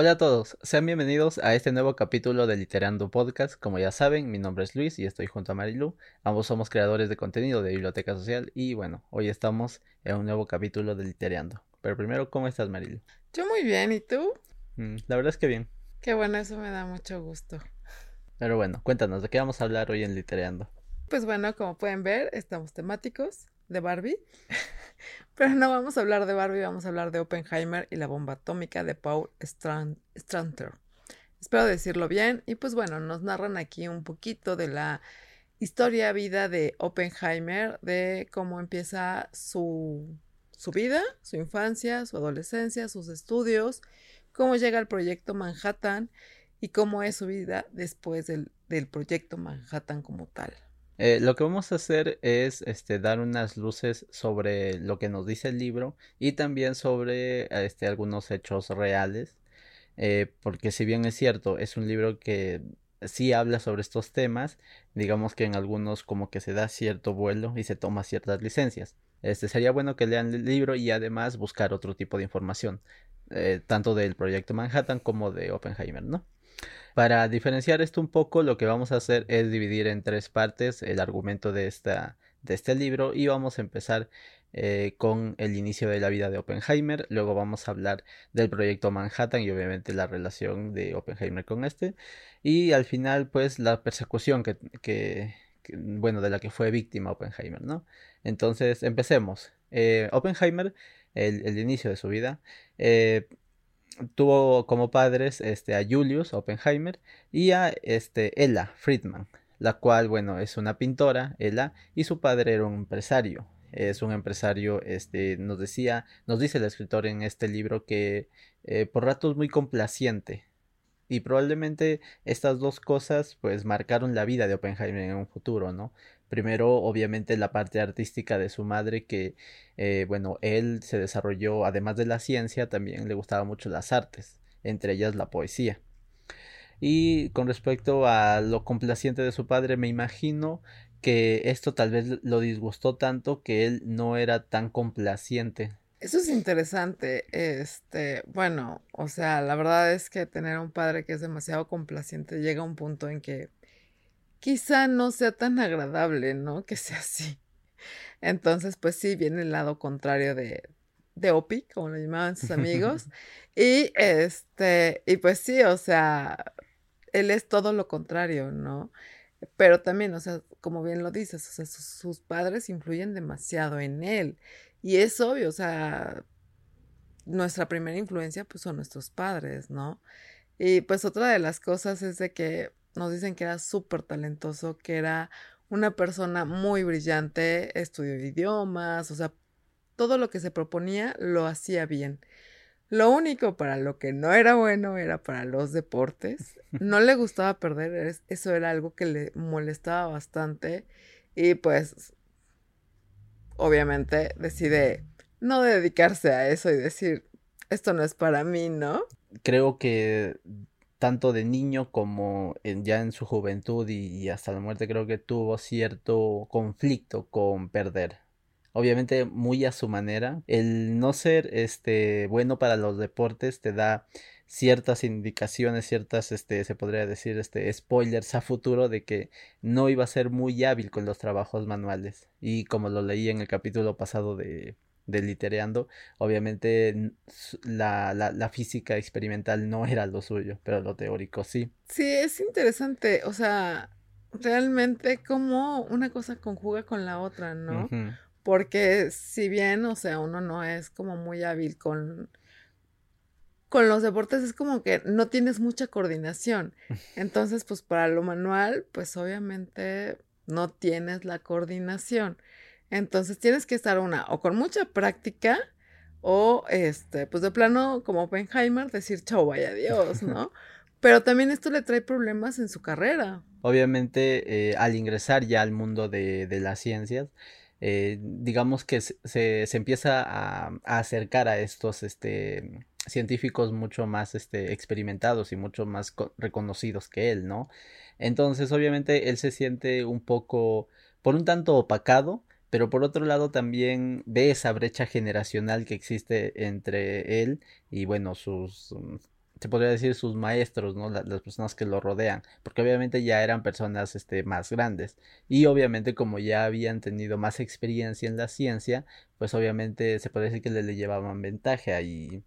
Hola a todos, sean bienvenidos a este nuevo capítulo de Literando Podcast. Como ya saben, mi nombre es Luis y estoy junto a Marilu. Ambos somos creadores de contenido de Biblioteca Social y bueno, hoy estamos en un nuevo capítulo de Literando. Pero primero, ¿cómo estás Marilu? Yo muy bien, ¿y tú? Mm, la verdad es que bien. Qué bueno, eso me da mucho gusto. Pero bueno, cuéntanos, ¿de qué vamos a hablar hoy en Literando? Pues bueno, como pueden ver, estamos temáticos de Barbie. Pero no vamos a hablar de Barbie, vamos a hablar de Oppenheimer y la bomba atómica de Paul Stranter. Espero decirlo bien. Y pues bueno, nos narran aquí un poquito de la historia, vida de Oppenheimer, de cómo empieza su, su vida, su infancia, su adolescencia, sus estudios, cómo llega al proyecto Manhattan y cómo es su vida después del, del proyecto Manhattan como tal. Eh, lo que vamos a hacer es este, dar unas luces sobre lo que nos dice el libro y también sobre este, algunos hechos reales, eh, porque si bien es cierto, es un libro que sí habla sobre estos temas, digamos que en algunos como que se da cierto vuelo y se toma ciertas licencias. Este sería bueno que lean el libro y además buscar otro tipo de información, eh, tanto del proyecto Manhattan como de Oppenheimer, ¿no? Para diferenciar esto un poco, lo que vamos a hacer es dividir en tres partes el argumento de, esta, de este libro y vamos a empezar eh, con el inicio de la vida de Oppenheimer, luego vamos a hablar del proyecto Manhattan y obviamente la relación de Oppenheimer con este y al final pues la persecución que, que, bueno de la que fue víctima Oppenheimer, ¿no? Entonces empecemos. Eh, Oppenheimer, el, inicio de su vida, eh, tuvo como padres este, a Julius Oppenheimer y a este, Ella Friedman, la cual, bueno, es una pintora, Ella, y su padre era un empresario. Es un empresario, este, nos decía, nos dice el escritor en este libro que eh, por ratos muy complaciente. Y probablemente estas dos cosas, pues, marcaron la vida de Oppenheimer en un futuro, ¿no? Primero, obviamente, la parte artística de su madre, que, eh, bueno, él se desarrolló, además de la ciencia, también le gustaba mucho las artes, entre ellas la poesía. Y con respecto a lo complaciente de su padre, me imagino que esto tal vez lo disgustó tanto que él no era tan complaciente. Eso es interesante. Este, bueno, o sea, la verdad es que tener un padre que es demasiado complaciente llega a un punto en que quizá no sea tan agradable, ¿no? Que sea así. Entonces, pues sí, viene el lado contrario de, de Opi, como lo llamaban sus amigos. y este, y pues sí, o sea, él es todo lo contrario, ¿no? Pero también, o sea, como bien lo dices, o sea, sus, sus padres influyen demasiado en él. Y es obvio, o sea, nuestra primera influencia, pues son nuestros padres, ¿no? Y pues otra de las cosas es de que nos dicen que era súper talentoso, que era una persona muy brillante, estudió idiomas, o sea, todo lo que se proponía lo hacía bien. Lo único para lo que no era bueno era para los deportes. No le gustaba perder, eso era algo que le molestaba bastante y pues obviamente decide no dedicarse a eso y decir, esto no es para mí, ¿no? Creo que tanto de niño como ya en su juventud y, hasta la muerte creo que tuvo cierto conflicto con perder. Obviamente muy a su manera. El no ser este bueno para los deportes te da ciertas indicaciones, ciertas, este, se podría decir, este, spoilers a futuro de que no iba a ser muy hábil con los trabajos manuales. Y como lo leí en el capítulo pasado de delitereando, obviamente la, la, la, física experimental no era lo suyo, pero lo teórico sí. Sí, es interesante, o sea, realmente como una cosa conjuga con la otra, ¿no? Porque si bien, o sea, uno no es como muy hábil con con los deportes es como que no tienes mucha coordinación. Entonces, pues para lo manual, pues obviamente no tienes la coordinación. Entonces tienes que estar una o con mucha práctica o este, pues de plano como Oppenheimer decir chao, vaya Dios, ¿no? Pero también esto le trae problemas en su carrera. Obviamente, eh, al ingresar ya al mundo de, de las ciencias, eh, digamos que se, se empieza a, a, acercar a estos este, científicos mucho más este, experimentados y mucho más reconocidos que él, ¿no? Entonces, obviamente, él se siente un poco, por un tanto opacado, pero por otro lado también ve esa brecha generacional que existe entre él y bueno sus mm, se podría decir sus maestros, ¿no? las personas que lo rodean, porque obviamente ya eran personas este, más grandes y obviamente como ya habían tenido más experiencia en la ciencia, pues obviamente se puede decir que le, le llevaban ventaja y,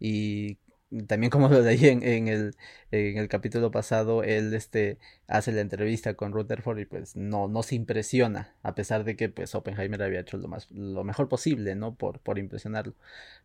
y también como lo leí en, el, en el capítulo pasado, él este, hace la entrevista con Rutherford y pues no, no se impresiona, a pesar de que pues Oppenheimer había hecho lo, más, lo mejor posible, ¿no? Por, por impresionarlo.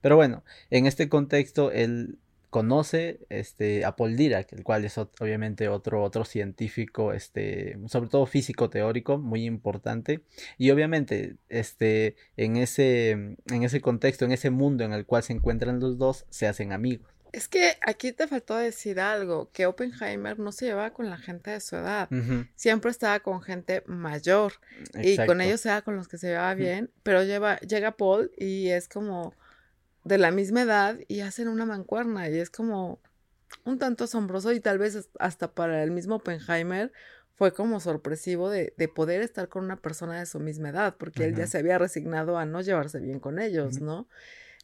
Pero bueno, en este contexto, él conoce este, a Paul Dirac, el cual es obviamente otro, otro científico, este, sobre todo físico teórico, muy importante. Y obviamente, este, en, ese, en ese contexto, en ese mundo en el cual se encuentran los dos, se hacen amigos. Es que aquí te faltó decir algo, que Oppenheimer no se llevaba con la gente de su edad, siempre estaba con gente mayor. Y con ellos era con los que se llevaba bien, pero lleva, llega Paul y es como de la misma edad y hacen una mancuerna y es como un tanto asombroso y tal vez hasta para el mismo Oppenheimer fue como sorpresivo de, de poder estar con una persona de su misma edad, porque él ya se había resignado a no llevarse bien con ellos, ¿no?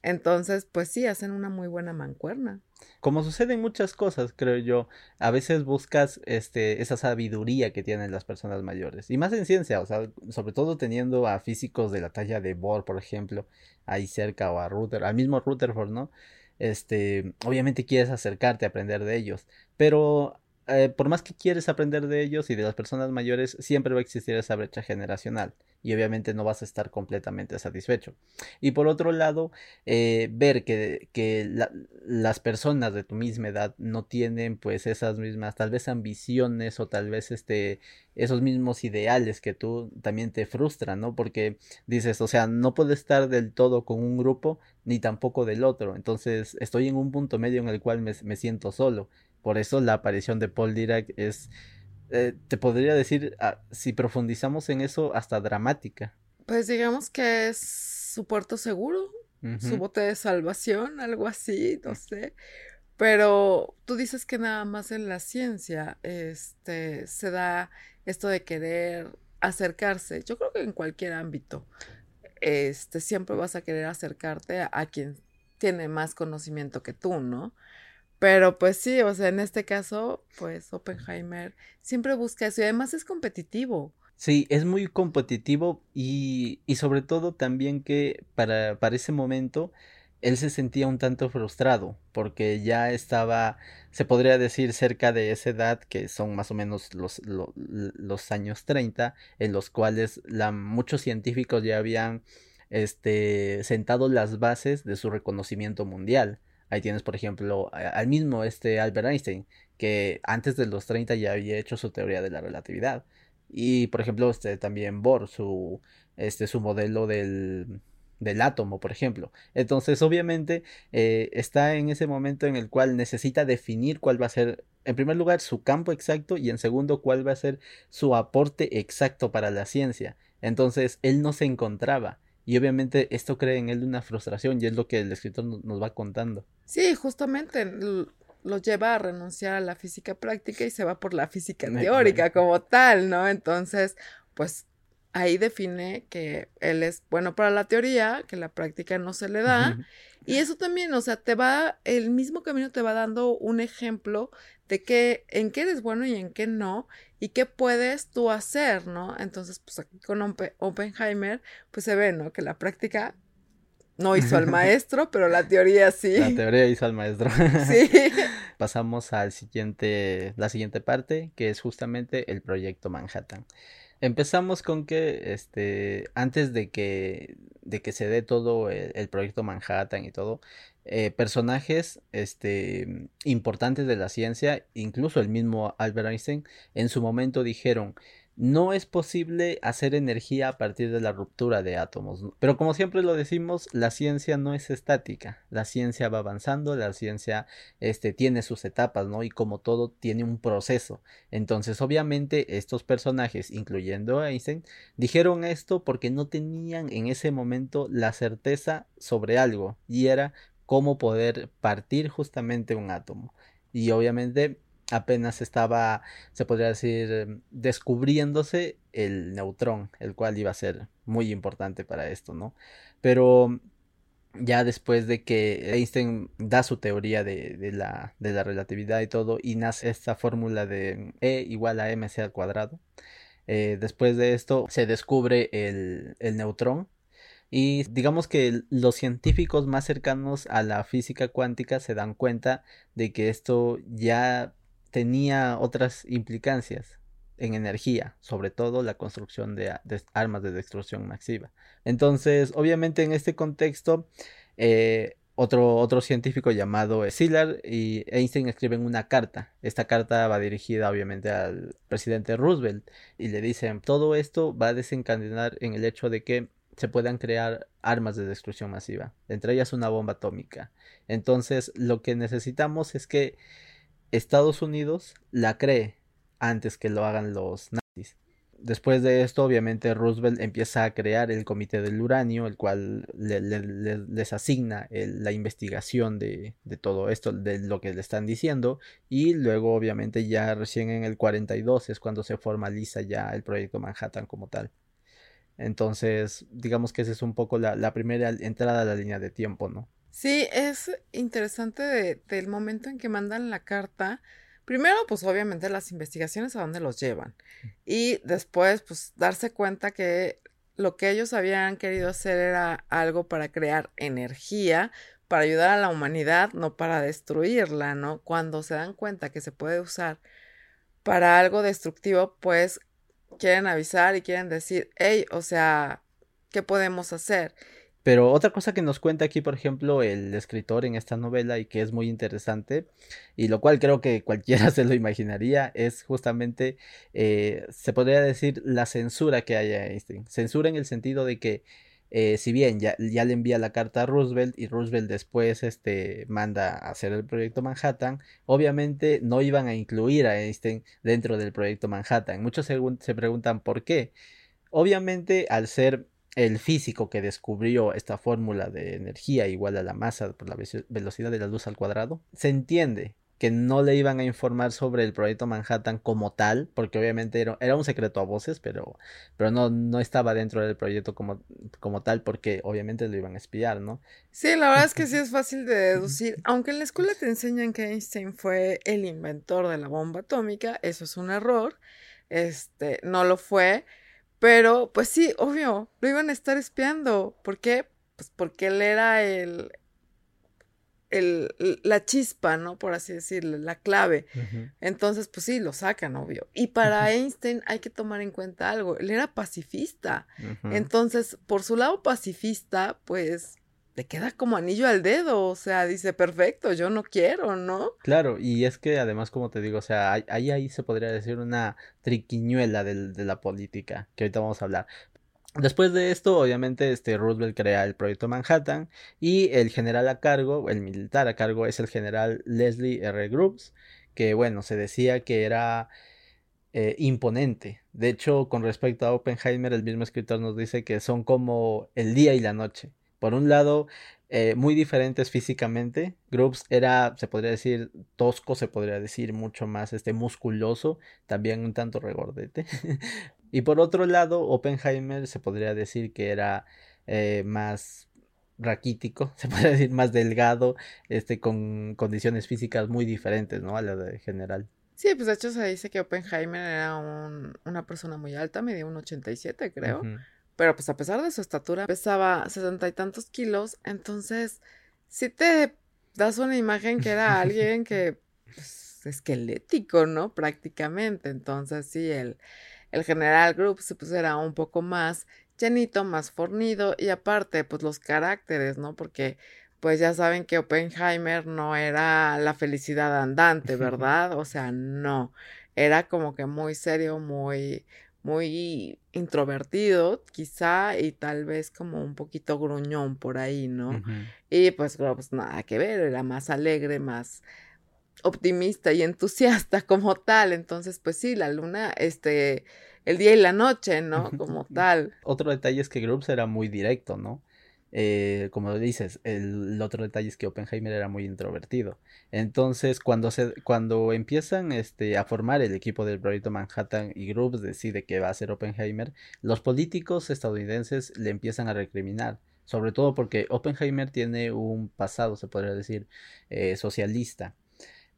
Entonces, pues sí, hacen una muy buena mancuerna. Como sucede en muchas cosas, creo yo, a veces buscas este, esa sabiduría que tienen las personas mayores. Y más en ciencia, o sea, sobre todo teniendo a físicos de la talla de Bohr, por ejemplo, ahí cerca, o a Rutherford, al mismo Rutherford, ¿no? Este, obviamente quieres acercarte a aprender de ellos, pero eh, por más que quieres aprender de ellos y de las personas mayores, siempre va a existir esa brecha generacional y obviamente no vas a estar completamente satisfecho. Y por otro lado, eh, ver que, las personas de tu misma edad no tienen pues esas mismas tal vez ambiciones o tal vez este esos mismos ideales que tú también te frustran, ¿no? Porque dices, o sea, no puedo estar del todo con un grupo ni tampoco del otro. Entonces estoy en un punto medio en el cual me, me siento solo. Por eso la aparición de Paul Dirac es eh, te podría decir, ah, si profundizamos en eso, hasta dramática. Pues digamos que es su puerto seguro, su bote de salvación, algo así, no sé. Pero tú dices que nada más en la ciencia este, se da esto de querer acercarse. Yo creo que en cualquier ámbito este, siempre vas a querer acercarte a quien tiene más conocimiento que tú, ¿no? Pero pues sí, o sea, en este caso, pues Oppenheimer siempre busca eso y además es competitivo. Sí, es muy competitivo y, y sobre todo también que para, para ese momento él se sentía un tanto frustrado porque ya estaba, se podría decir, cerca de esa edad que son más o menos los, los, años 30 en los cuales la, muchos científicos ya habían este, sentado las bases de su reconocimiento mundial. Ahí tienes, por ejemplo, al mismo este Albert Einstein, que antes de los 30 ya había hecho su teoría de la relatividad. Y, por ejemplo, este, también Bohr, su, este, su modelo del, del átomo, por ejemplo. Entonces, obviamente, eh, está en ese momento en el cual necesita definir cuál va a ser, en primer lugar, su campo exacto y en segundo, cuál va a ser su aporte exacto para la ciencia. Entonces, él no se encontraba. Y obviamente esto crea en él una frustración y es lo que el escritor nos va contando. Sí, justamente lo lleva a renunciar a la física práctica y se va por la física teórica como tal, ¿no? Entonces, pues ahí define que él es bueno para la teoría, que la práctica no se le da. Y eso también, o sea, te va, el mismo camino te va dando un ejemplo de qué, en qué eres bueno y en qué no, y qué puedes tú hacer, ¿no? Entonces, pues aquí con Oppenheimer, pues se ve, ¿no? Que la práctica no hizo al maestro, pero la teoría sí. La teoría hizo al maestro. Sí. Pasamos al siguiente, la siguiente parte, que es justamente el proyecto Manhattan. Empezamos con que, este, antes de que, de que se dé todo el proyecto Manhattan y todo, eh, personajes este, importantes de la ciencia, incluso el mismo Albert Einstein, en su momento dijeron, no es posible hacer energía a partir de la ruptura de átomos. Pero como siempre lo decimos, la ciencia no es estática. La ciencia va avanzando, la ciencia este, tiene sus etapas, ¿no? Y como todo tiene un proceso. Entonces, obviamente, estos personajes, incluyendo Einstein, dijeron esto porque no tenían en ese momento la certeza sobre algo. Y era cómo poder partir justamente un átomo. Y obviamente apenas estaba, se podría decir, descubriéndose el neutrón, el cual iba a ser muy importante para esto, ¿no? Pero ya después de que Einstein da su teoría de, la, de la relatividad y todo, y nace esta fórmula de E igual a mc al cuadrado. Eh, después de esto se descubre el, el neutrón, y digamos que los científicos más cercanos a la física cuántica se dan cuenta de que esto ya tenía otras implicancias en energía, sobre todo la construcción de, armas de destrucción masiva. Entonces, obviamente en este contexto, eh, otro, otro científico llamado Szilard y Einstein escriben una carta. Esta carta va dirigida obviamente al presidente Roosevelt y le dicen, todo esto va a desencadenar en el hecho de que se puedan crear armas de destrucción masiva, entre ellas una bomba atómica. Entonces, lo que necesitamos es que Estados Unidos la cree antes que lo hagan los nazis. Después de esto, obviamente, Roosevelt empieza a crear el Comité del Uranio, el cual les asigna la investigación de, de, todo esto, de lo que le están diciendo, y luego, obviamente, ya recién en el 42 es cuando se formaliza ya el proyecto Manhattan como tal. Entonces, digamos que esa es un poco la, primera entrada a la línea de tiempo, ¿no? Sí, es interesante del momento en que mandan la carta. Primero, pues obviamente las investigaciones a dónde los llevan. Y después, pues darse cuenta que lo que ellos habían querido hacer era algo para crear energía, para ayudar a la humanidad, no para destruirla, ¿no? Cuando se dan cuenta que se puede usar para algo destructivo, pues quieren avisar y quieren decir, hey, o sea, ¿qué podemos hacer? Pero otra cosa que nos cuenta aquí, por ejemplo, el escritor en esta novela y que es muy interesante, y lo cual creo que cualquiera se lo imaginaría, es justamente, eh, se podría decir, la censura que hay a Einstein. Censura en el sentido de que eh, si bien ya, le envía la carta a Roosevelt y Roosevelt después este, manda a hacer el proyecto Manhattan, obviamente no iban a incluir a Einstein dentro del proyecto Manhattan. Muchos se preguntan por qué. Obviamente al ser el físico que descubrió esta fórmula de energía igual a la masa por la velocidad de la luz al cuadrado, se entiende que no le iban a informar sobre el proyecto Manhattan como tal, porque obviamente era, era un secreto a voces, pero, pero no, no estaba dentro del proyecto como, como tal, porque obviamente lo iban a espiar, ¿no? Sí, la verdad es que sí es fácil de deducir. Aunque en la escuela te enseñan que Einstein fue el inventor de la bomba atómica, eso es un error. Este, no lo fue. Pero, pues sí, obvio, lo iban a estar espiando. ¿Por qué? Pues porque él era el, el, la chispa, ¿no? Por así decirlo, la clave. Entonces, pues sí, lo sacan, obvio. Y para Einstein hay que tomar en cuenta algo, él era pacifista. Entonces, por su lado pacifista, pues le queda como anillo al dedo, o sea, dice, perfecto, yo no quiero, ¿no? Claro, y es que además, como te digo, o sea, ahí, ahí se podría decir una triquiñuela de, de la política, que ahorita vamos a hablar. Después de esto, obviamente, este Roosevelt crea el proyecto Manhattan y el general a cargo, el militar a cargo, es el general Leslie R. Groves, que bueno, se decía que era eh, imponente. De hecho, con respecto a Oppenheimer, el mismo escritor nos dice que son como el día y la noche. Por un lado, eh, muy diferentes físicamente. Groves era, se podría decir, tosco, se podría decir, mucho más este, musculoso, también un tanto regordete. y por otro lado, Oppenheimer se podría decir que era eh, más raquítico, se podría decir más delgado, este, con condiciones físicas muy diferentes, ¿no? A la de general. Sí, pues de hecho se dice que Oppenheimer era una persona muy alta, medía un 87 creo. Pero pues a pesar de su estatura, pesaba sesenta y tantos kilos. Entonces, sí te das una imagen que era alguien que, pues, esquelético, ¿no? Prácticamente. Entonces, sí, el, el general Group pues era un poco más llenito, más fornido. Y aparte, pues los caracteres, ¿no? Porque pues ya saben que Oppenheimer no era la felicidad andante, ¿verdad? O sea, no. Era como que muy serio, muy, muy introvertido, quizá, y tal vez como un poquito gruñón por ahí, ¿no? Y pues, pues nada que ver, era más alegre, más optimista y entusiasta como tal. Entonces, pues sí, la luna, este, el día y la noche, ¿no? Como tal. Otro detalle es que Grubbs era muy directo, ¿no? Eh, como dices, el, otro detalle es que Oppenheimer era muy introvertido. Entonces, cuando, se, cuando empiezan este, a formar el equipo del proyecto Manhattan y Groups decide que va a ser Oppenheimer, los políticos estadounidenses le empiezan a recriminar sobre todo porque Oppenheimer tiene un pasado, se podría decir, eh, socialista.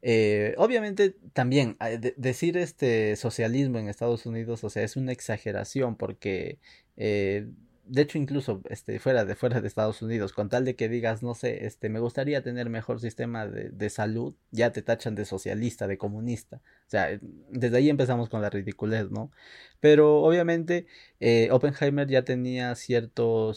Eh, obviamente también decir este socialismo en Estados Unidos, o sea, es una exageración porque eh, de hecho incluso este fuera de fuera de Estados Unidos con tal de que digas no sé este me gustaría tener mejor sistema de, de, salud ya te tachan de socialista de comunista. O sea desde ahí empezamos con la ridiculez no pero obviamente eh, Oppenheimer ya tenía cierto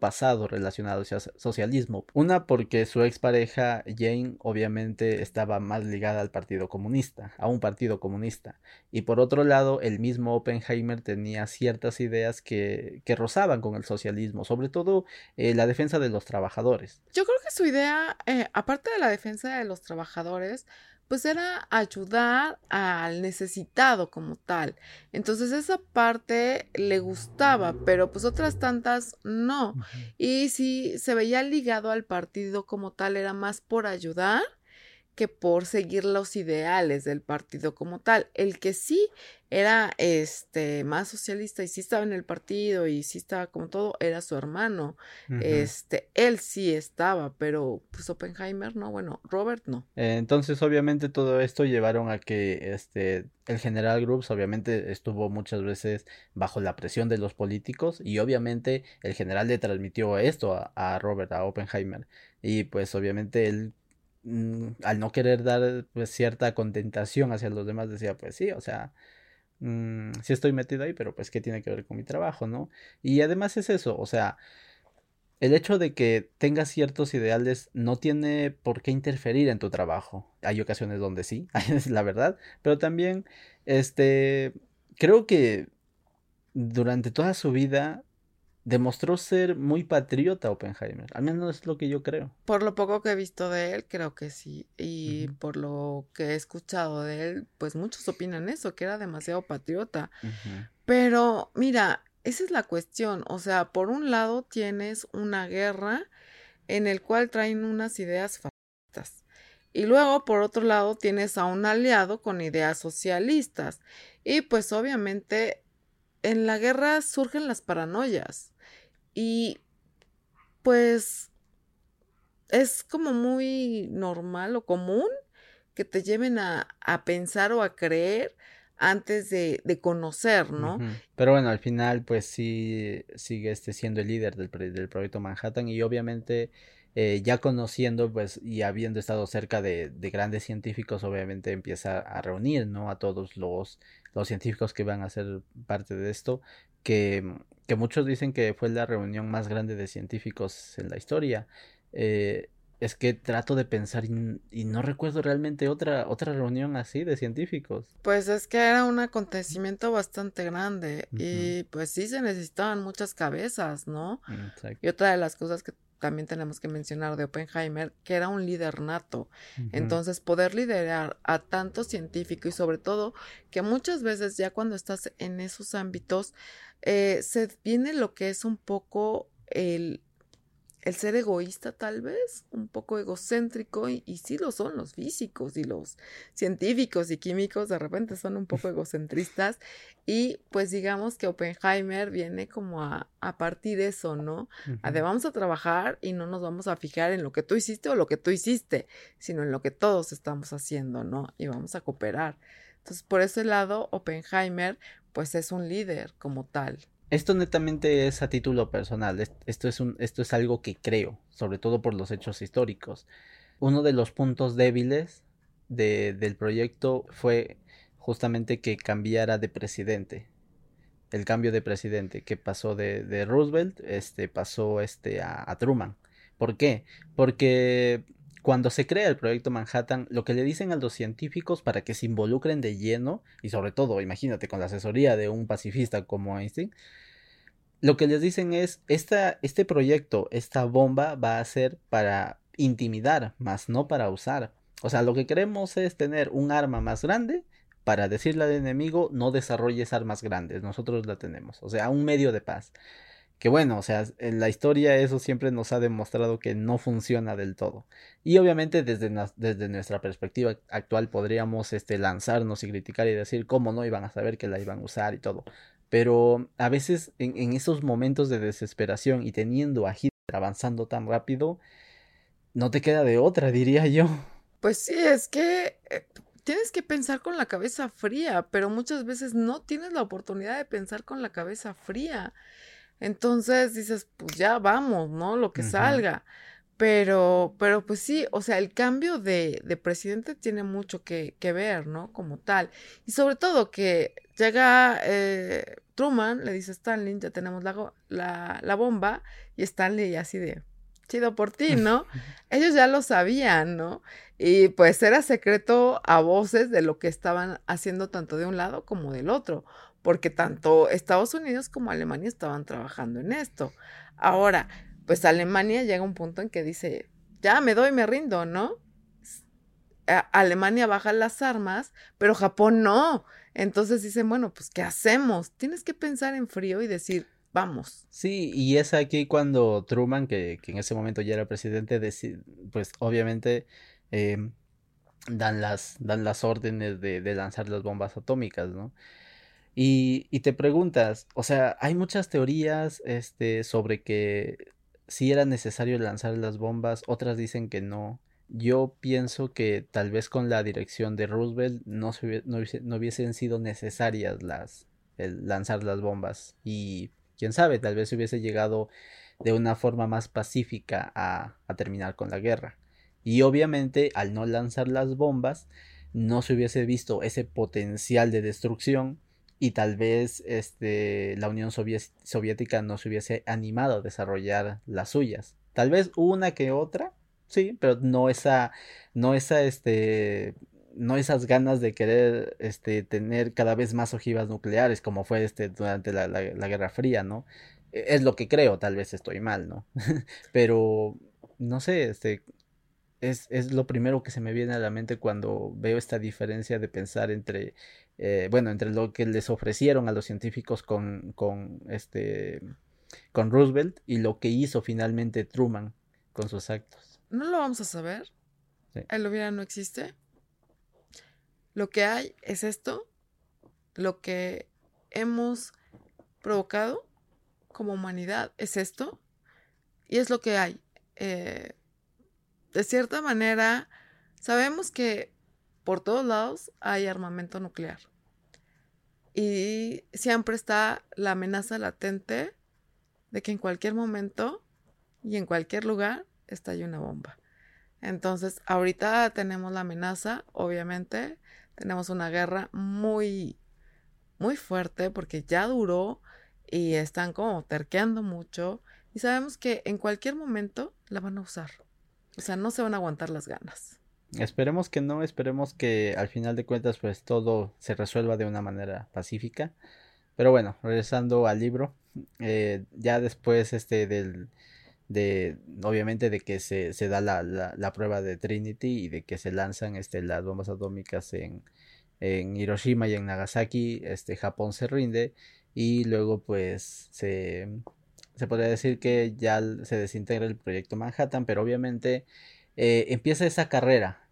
pasado relacionado al socialismo una porque su expareja Jane obviamente estaba más ligada al partido comunista a un partido comunista y por otro lado el mismo Oppenheimer tenía ciertas ideas que que con el socialismo, sobre todo eh, la defensa de los trabajadores. Yo creo que su idea, eh, aparte de la defensa de los trabajadores, pues era ayudar al necesitado como tal. Entonces esa parte le gustaba, pero pues otras tantas no. Y si se veía ligado al partido como tal, era más por ayudar que por seguir los ideales del partido como tal. El que sí era este más socialista y sí estaba en el partido y sí estaba como todo era su hermano. Este, él sí estaba, pero pues Oppenheimer no, bueno, Robert no. entonces, obviamente todo esto llevaron a que este el general Groups obviamente estuvo muchas veces bajo la presión de los políticos y obviamente el general le transmitió esto a, a Robert, a Oppenheimer. Y pues obviamente él Mm, al no querer dar pues, cierta contentación hacia los demás, decía, pues sí, o sea, mm, sí estoy metido ahí, pero pues qué tiene que ver con mi trabajo, ¿no? Y además es eso, o sea, el hecho de que tengas ciertos ideales no tiene por qué interferir en tu trabajo. Hay ocasiones donde sí, es la verdad, pero también, este, creo que durante toda su vida demostró ser muy patriota Oppenheimer, al menos es lo que yo creo. Por lo poco que he visto de él, creo que sí, y por lo que he escuchado de él, pues muchos opinan eso, que era demasiado patriota. Pero mira, esa es la cuestión, o sea, por un lado tienes una guerra en el cual traen unas ideas fascistas. Y luego, por otro lado, tienes a un aliado con ideas socialistas. Y pues obviamente en la guerra surgen las paranoias. Y pues es como muy normal o común que te lleven a, pensar o a creer antes de, conocer, ¿no? Pero bueno, al final, pues sí sigue este siendo el líder del, del proyecto Manhattan y obviamente eh, ya conociendo, pues, y habiendo estado cerca de, de, grandes científicos, obviamente empieza a reunir, ¿no? A todos los, los científicos que van a ser parte de esto, que que muchos dicen que fue la reunión más grande de científicos en la historia. Eh, es que trato de pensar y, no recuerdo realmente otra, otra reunión así de científicos. Pues es que era un acontecimiento bastante grande y pues sí se necesitaban muchas cabezas, ¿no? Y otra de las cosas que también tenemos que mencionar de Oppenheimer, que era un líder nato. Entonces, poder liderar a tantos científicos y sobre todo que muchas veces ya cuando estás en esos ámbitos, eh, se viene lo que es un poco el, el ser egoísta tal vez, un poco egocéntrico, y, y, sí lo son los físicos y los científicos y químicos, de repente son un poco egocentristas, y pues digamos que Oppenheimer viene como a, a partir de eso, ¿no? A de vamos a trabajar y no nos vamos a fijar en lo que tú hiciste o lo que tú hiciste, sino en lo que todos estamos haciendo, ¿no? Y vamos a cooperar. Entonces, por ese lado, Oppenheimer, pues es un líder como tal. Esto netamente es a título personal, esto es, un, esto es algo que creo, sobre todo por los hechos históricos. Uno de los puntos débiles de, del proyecto fue justamente que cambiara de presidente. El cambio de presidente que pasó de, de Roosevelt, este pasó este a, a Truman. ¿Por qué? Porque cuando se crea el proyecto Manhattan, lo que le dicen a los científicos para que se involucren de lleno, y sobre todo, imagínate, con la asesoría de un pacifista como Einstein, lo que les dicen es, este proyecto, esta bomba va a ser para intimidar, más no para usar. O sea, lo que queremos es tener un arma más grande para decirle al enemigo no desarrolles armas grandes, nosotros la tenemos. O sea, un medio de paz que bueno, o sea, en la historia eso siempre nos ha demostrado que no funciona del todo. Y obviamente desde, desde nuestra perspectiva actual podríamos este, lanzarnos y criticar y decir cómo no iban a saber que la iban a usar y todo. Pero a veces en, esos momentos de desesperación y teniendo a Hitler avanzando tan rápido, no te queda de otra, diría yo. Pues sí, es que eh, tienes que pensar con la cabeza fría, pero muchas veces no tienes la oportunidad de pensar con la cabeza fría. Entonces dices, pues ya vamos, ¿no? Lo que salga. Pero, pero pues sí, o sea, el cambio de, de presidente tiene mucho que, que, ver, ¿no? Como tal. Y sobre todo que llega eh, Truman, le dice a Stanley, ya tenemos la, la, la bomba, y Stanley así de, chido por ti, ¿no? Ellos ya lo sabían, ¿no? Y pues era secreto a voces de lo que estaban haciendo tanto de un lado como del otro, porque tanto Estados Unidos como Alemania estaban trabajando en esto. Ahora, pues Alemania llega a un punto en que dice, ya me doy, me rindo, ¿no? Alemania baja las armas, pero Japón no. Entonces dicen, bueno, pues ¿qué hacemos? Tienes que pensar en frío y decir, vamos. Sí, y es aquí cuando Truman, que, en ese momento ya era presidente, pues obviamente em, dan, las, dan las órdenes de, de, lanzar las bombas atómicas, ¿no? Y, te preguntas, o sea, hay muchas teorías este, sobre que si era necesario lanzar las bombas, otras dicen que no. Yo pienso que tal vez con la dirección de Roosevelt no, no, hubiesen sido necesarias las el lanzar las bombas y quién sabe, tal vez hubiese llegado de una forma más pacífica a, a terminar con la guerra. Y obviamente al no lanzar las bombas no se hubiese visto ese potencial de destrucción y tal vez este, la Unión Soviética no se hubiese animado a desarrollar las suyas. Tal vez una que otra, sí, pero no esa, no esa, este, no esas ganas de querer este, tener cada vez más ojivas nucleares como fue este, durante la, la Guerra Fría, ¿no? E, es lo que creo, tal vez estoy mal, ¿no? pero, no sé, este, es, es, lo primero que se me viene a la mente cuando veo esta diferencia de pensar entre eh, bueno, entre lo que les ofrecieron a los científicos con, con, este, con Roosevelt y lo que hizo finalmente Truman con sus actos. No lo vamos a saber. El hubiera no existe. Lo que hay es esto, lo que hemos provocado como humanidad es esto, y es lo que hay. Eh, de cierta manera, sabemos que por todos lados hay armamento nuclear. Y siempre está la amenaza latente de que en cualquier momento y en cualquier lugar estalle una bomba. Entonces, ahorita tenemos la amenaza, obviamente, tenemos una guerra muy, muy fuerte porque ya duró y están como terqueando mucho y sabemos que en cualquier momento la van a usar. O sea, no se van a aguantar las ganas. Esperemos que no, esperemos que al final de cuentas pues todo se resuelva de una manera pacífica. Pero bueno, regresando al libro, eh, ya después este del de obviamente de que se, se da la, la, prueba de Trinity y de que se lanzan este las bombas atómicas en, en Hiroshima y en Nagasaki, este Japón se rinde y luego pues se se podría decir que ya se desintegra el proyecto Manhattan, pero obviamente eh, empieza esa carrera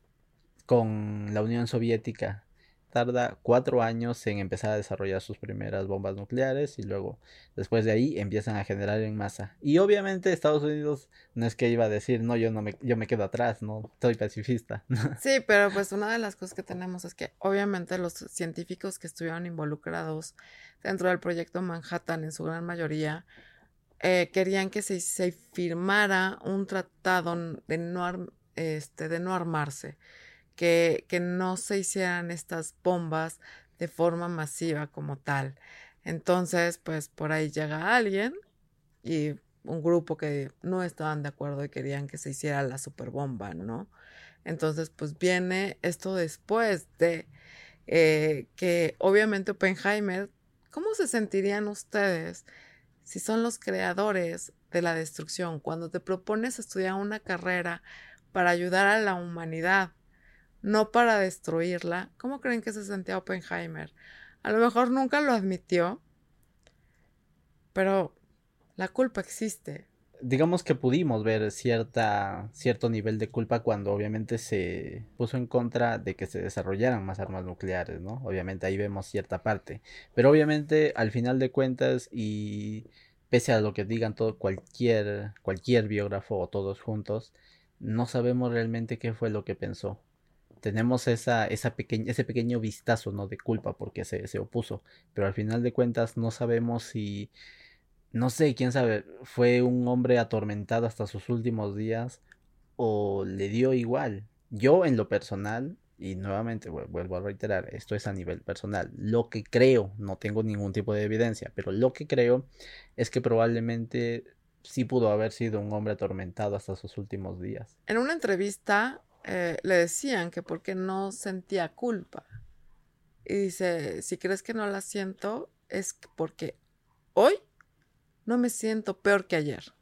con la Unión Soviética. Tarda cuatro años en empezar a desarrollar sus primeras bombas nucleares y luego después de ahí empiezan a generar en masa. Y obviamente Estados Unidos no es que iba a decir, no, yo no me, yo me quedo atrás, no, soy pacifista. Sí, pero pues una de las cosas que tenemos es que obviamente los científicos que estuvieron involucrados dentro del proyecto Manhattan en su gran mayoría eh, querían que se, firmara un tratado de no, este, de no armarse que, que no se hicieran estas bombas de forma masiva como tal. Entonces, pues por ahí llega alguien y un grupo que no estaban de acuerdo y querían que se hiciera la superbomba, ¿no? Entonces, pues viene esto después de eh, que obviamente Oppenheimer, ¿cómo se sentirían ustedes si son los creadores de la destrucción? Cuando te propones estudiar una carrera para ayudar a la humanidad, no para destruirla. ¿Cómo creen que se sentía Oppenheimer? A lo mejor nunca lo admitió, pero la culpa existe. Digamos que pudimos ver cierta, cierto nivel de culpa cuando obviamente se puso en contra de que se desarrollaran más armas nucleares, ¿no? Obviamente ahí vemos cierta parte. Pero obviamente al final de cuentas y pese a lo que digan todo cualquier, cualquier biógrafo o todos juntos, no sabemos realmente qué fue lo que pensó. Tenemos esa, esa ese pequeño vistazo ¿no? de culpa porque se, se opuso, pero al final de cuentas no sabemos si no sé, quién sabe, fue un hombre atormentado hasta sus últimos días o le dio igual. Yo en lo personal, y nuevamente vuelvo a reiterar, esto es a nivel personal, lo que creo, no tengo ningún tipo de evidencia, pero lo que creo es que probablemente sí pudo haber sido un hombre atormentado hasta sus últimos días. En una entrevista eh, le decían que porque no sentía culpa. Y dice, si crees que no la siento, es porque hoy no me siento peor que ayer.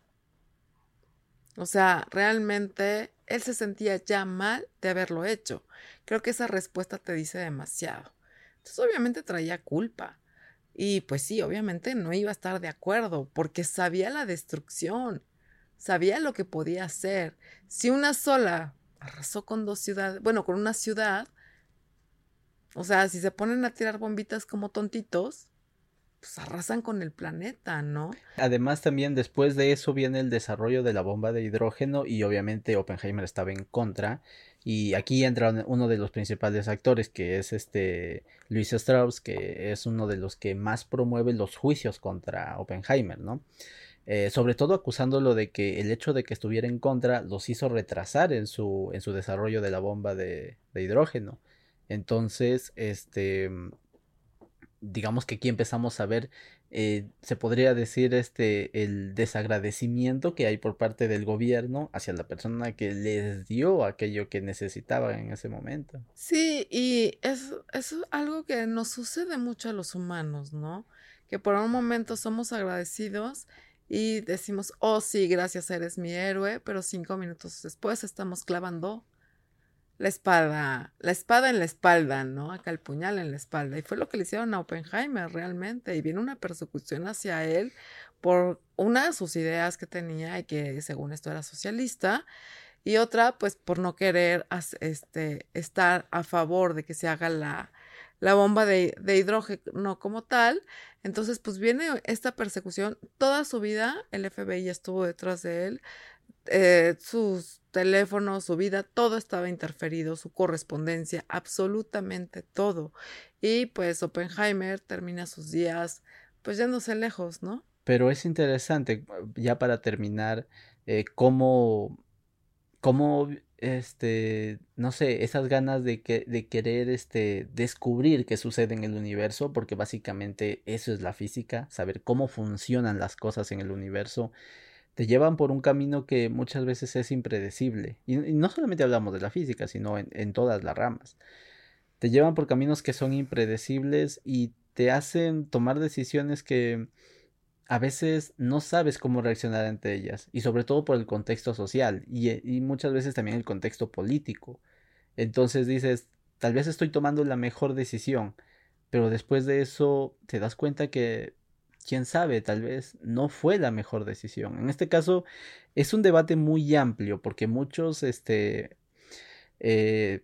O sea, realmente él se sentía ya mal de haberlo hecho. Creo que esa respuesta te dice demasiado. Entonces, obviamente traía culpa. Y pues sí, obviamente no iba a estar de acuerdo porque sabía la destrucción, sabía lo que podía hacer. Si una sola arrasó con dos ciudades, bueno, con una ciudad, o sea, si se ponen a tirar bombitas como tontitos, pues arrasan con el planeta, ¿no? Además también después de eso viene el desarrollo de la bomba de hidrógeno y obviamente Oppenheimer estaba en contra y aquí entra uno de los principales actores que es este Luis Strauss que es uno de los que más promueve los juicios contra Oppenheimer, ¿no? Eh, sobre todo acusándolo de que el hecho de que estuviera en contra los hizo retrasar en su, en su desarrollo de la bomba de, de hidrógeno. Entonces, este, digamos que aquí empezamos a ver, eh, se podría decir, este, el desagradecimiento que hay por parte del gobierno hacia la persona que les dio aquello que necesitaba en ese momento. Sí, y es, es algo que nos sucede mucho a los humanos, ¿no? Que por un momento somos agradecidos y decimos, oh sí, gracias, eres mi héroe, pero cinco minutos después estamos clavando la espada, la espada en la espalda, ¿no? Acá el puñal en la espalda. Y fue lo que le hicieron a Oppenheimer realmente. Y viene una persecución hacia él por una de sus ideas que tenía y que según esto era socialista. Y otra, pues por no querer este, estar a favor de que se haga la, la bomba de, de, hidrógeno como tal. Entonces, pues viene esta persecución. Toda su vida el FBI estuvo detrás de él. Eh, sus teléfonos, su vida, todo estaba interferido, su correspondencia, absolutamente todo. Y pues Oppenheimer termina sus días pues yéndose lejos, ¿no? Pero es interesante, ya para terminar, eh, cómo, cómo, este, no sé, esas ganas de, que, de querer, este, descubrir qué sucede en el universo, porque básicamente eso es la física, saber cómo funcionan las cosas en el universo, te llevan por un camino que muchas veces es impredecible. Y, no solamente hablamos de la física, sino en, todas las ramas. Te llevan por caminos que son impredecibles y te hacen tomar decisiones que a veces no sabes cómo reaccionar ante ellas. Y sobre todo por el contexto social y, y muchas veces también el contexto político. Entonces dices, tal vez estoy tomando la mejor decisión, pero después de eso te das cuenta que quién sabe, tal vez no fue la mejor decisión. En este caso es un debate muy amplio porque muchos, este, eh,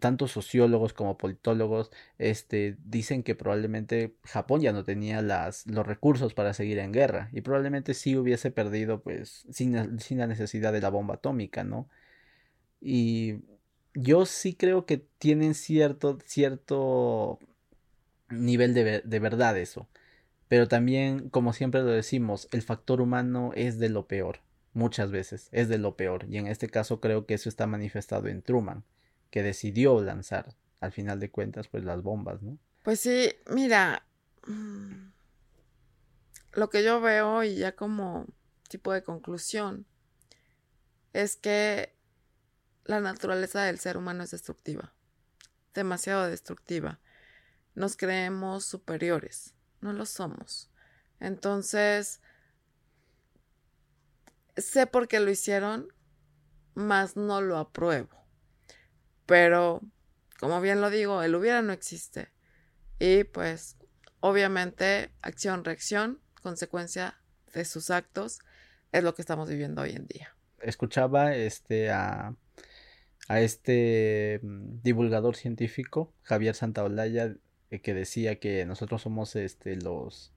tanto sociólogos como politólogos, este, dicen que probablemente Japón ya no tenía las, los recursos para seguir en guerra y probablemente sí hubiese perdido, pues, sin, la necesidad de la bomba atómica, ¿no? Y yo sí creo que tienen cierto, cierto nivel de verdad eso. Pero también, como siempre lo decimos, el factor humano es de lo peor. Muchas veces es de lo peor. Y en este caso creo que eso está manifestado en Truman, que decidió lanzar, al final de cuentas, pues las bombas, ¿no? Pues sí, mira, mm, lo que yo veo y ya como tipo de conclusión es que la naturaleza del ser humano es destructiva, demasiado destructiva. Nos creemos superiores no lo somos. Entonces, sé por qué lo hicieron, mas no lo apruebo. Pero, como bien lo digo, el hubiera no existe. Y pues, obviamente, acción, reacción, consecuencia de sus actos. es lo que estamos viviendo hoy en día. Escuchaba este a, a este mm, divulgador científico, Javier Santaolalla, que decía que nosotros somos este los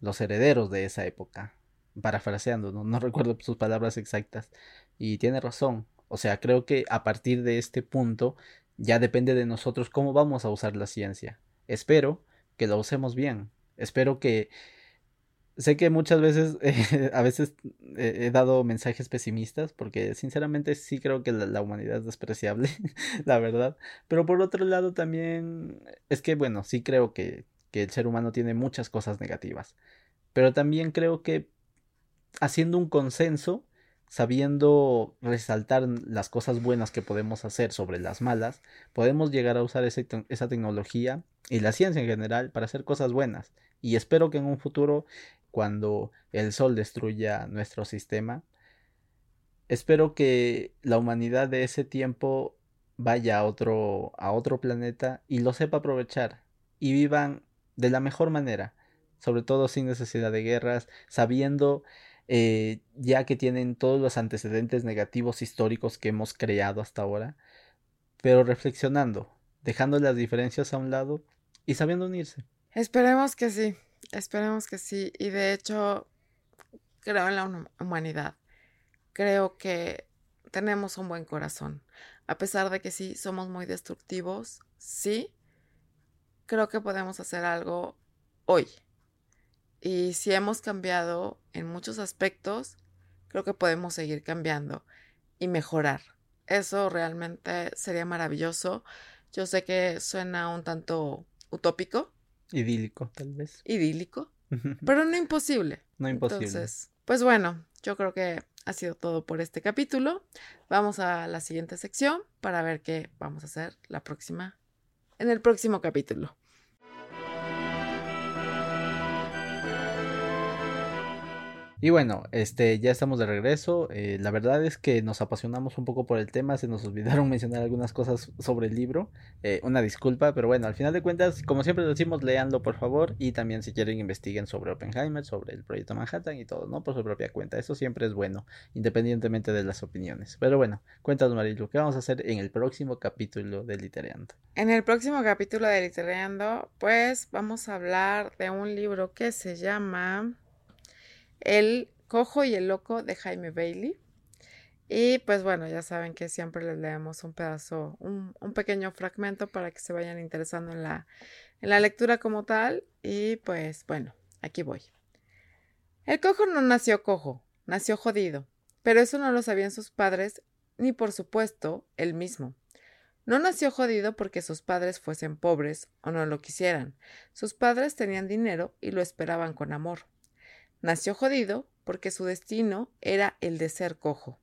los herederos de esa época. Parafraseando, no, no recuerdo sus palabras exactas. Y tiene razón. O sea, creo que a partir de este punto ya depende de nosotros cómo vamos a usar la ciencia. Espero que la usemos bien. Espero que sé que muchas veces, a veces he dado mensajes pesimistas, porque sinceramente sí creo que la, humanidad es despreciable, la verdad. Pero por otro lado también, es que bueno, sí creo que, que el ser humano tiene muchas cosas negativas. Pero también creo que haciendo un consenso, sabiendo resaltar las cosas buenas que podemos hacer sobre las malas, podemos llegar a usar esa tecnología y la ciencia en general para hacer cosas buenas. Y espero que en un futuro cuando el Sol destruya nuestro sistema. Espero que la humanidad de ese tiempo vaya a otro, a otro planeta y lo sepa aprovechar y vivan de la mejor manera, sobre todo sin necesidad de guerras, sabiendo eh, ya que tienen todos los antecedentes negativos históricos que hemos creado hasta ahora, pero reflexionando, dejando las diferencias a un lado y sabiendo unirse. Esperemos que sí. Esperemos que sí. Y de hecho, creo en la humanidad. Creo que tenemos un buen corazón. A pesar de que sí somos muy destructivos, sí, creo que podemos hacer algo hoy. Y si hemos cambiado en muchos aspectos, creo que podemos seguir cambiando y mejorar. Eso realmente sería maravilloso. Yo sé que suena un tanto utópico, Idílico, tal vez. Idílico. Pero no imposible. No imposible. Entonces, pues bueno, yo creo que ha sido todo por este capítulo. Vamos a la siguiente sección para ver qué vamos a hacer la próxima, en el próximo capítulo. Y bueno, este, ya estamos de regreso. Eh, la verdad es que nos apasionamos un poco por el tema. Se nos olvidaron mencionar algunas cosas sobre el libro. Eh, una disculpa, pero bueno, al final de cuentas, como siempre decimos, leanlo por favor. Y también si quieren investiguen sobre Oppenheimer, sobre el proyecto Manhattan y todo, ¿no? Por su propia cuenta. Eso siempre es bueno, independientemente de las opiniones. Pero bueno, cuéntanos Marilu, ¿qué vamos a hacer en el próximo capítulo de Litereando? En el próximo capítulo de Litereando, pues vamos a hablar de un libro que se llama... El Cojo y el Loco de Jaime Bailey. Y pues bueno, ya saben que siempre les leemos un pedazo, un, pequeño fragmento para que se vayan interesando en la, en la lectura como tal. Y pues bueno, aquí voy. El cojo no nació cojo, nació jodido, pero eso no lo sabían sus padres, ni por supuesto él mismo. No nació jodido porque sus padres fuesen pobres o no lo quisieran. Sus padres tenían dinero y lo esperaban con amor. Nació jodido porque su destino era el de ser cojo.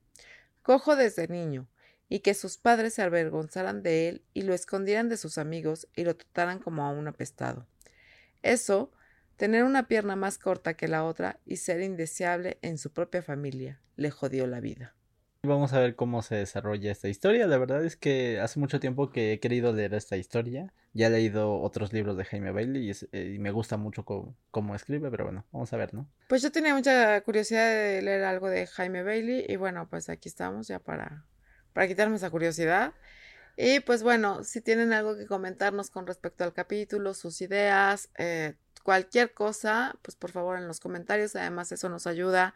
Cojo desde niño, y que sus padres se avergonzaran de él y lo escondieran de sus amigos y lo trataran como a un apestado. Eso, tener una pierna más corta que la otra y ser indeseable en su propia familia, le jodió la vida. Vamos a ver cómo se desarrolla esta historia. La verdad es que hace mucho tiempo que he querido leer esta historia. Ya he leído otros libros de Jaime Bailey y, eh, me gusta mucho cómo, escribe, pero bueno, vamos a ver, ¿no? Pues yo tenía mucha curiosidad de leer algo de Jaime Bailey y bueno, pues aquí estamos ya para, para quitarme esa curiosidad. Y pues bueno, si tienen algo que comentarnos con respecto al capítulo, sus ideas, eh, cualquier cosa, pues por favor en los comentarios. Además, eso nos ayuda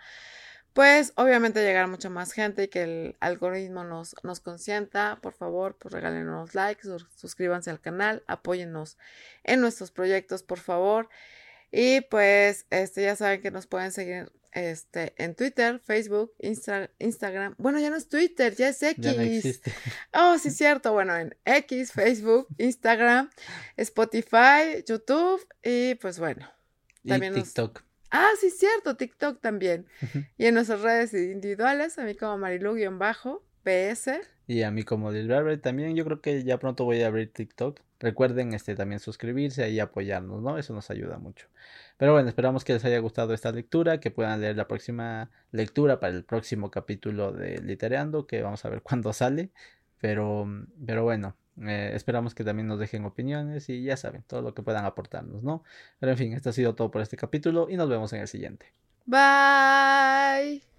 pues obviamente llegar a mucha más gente y que el algoritmo nos, nos consienta, por favor, pues regálenos likes, suscríbanse al canal, apóyennos en nuestros proyectos, por favor. Y pues este ya saben que nos pueden seguir este en Twitter, Facebook, Instagram. Bueno, ya no es Twitter, ya es X. Oh, sí, cierto. Bueno, en X, Facebook, Instagram, Spotify, YouTube y pues bueno. También TikTok. Ah, sí, cierto, TikTok también. y en nuestras redes individuales, a mí como Marilu-PS. Y a mí como Lil también. Yo creo que ya pronto voy a abrir TikTok. Recuerden este también suscribirse y apoyarnos, ¿no? Eso nos ayuda mucho. Pero bueno, esperamos que les haya gustado esta lectura, que puedan leer la próxima lectura para el próximo capítulo de Litereando, que vamos a ver cuándo sale. Pero, pero bueno, eh, esperamos que también nos dejen opiniones y ya saben, todo lo que puedan aportarnos, ¿no? Pero en fin, esto ha sido todo por este capítulo y nos vemos en el siguiente. Bye.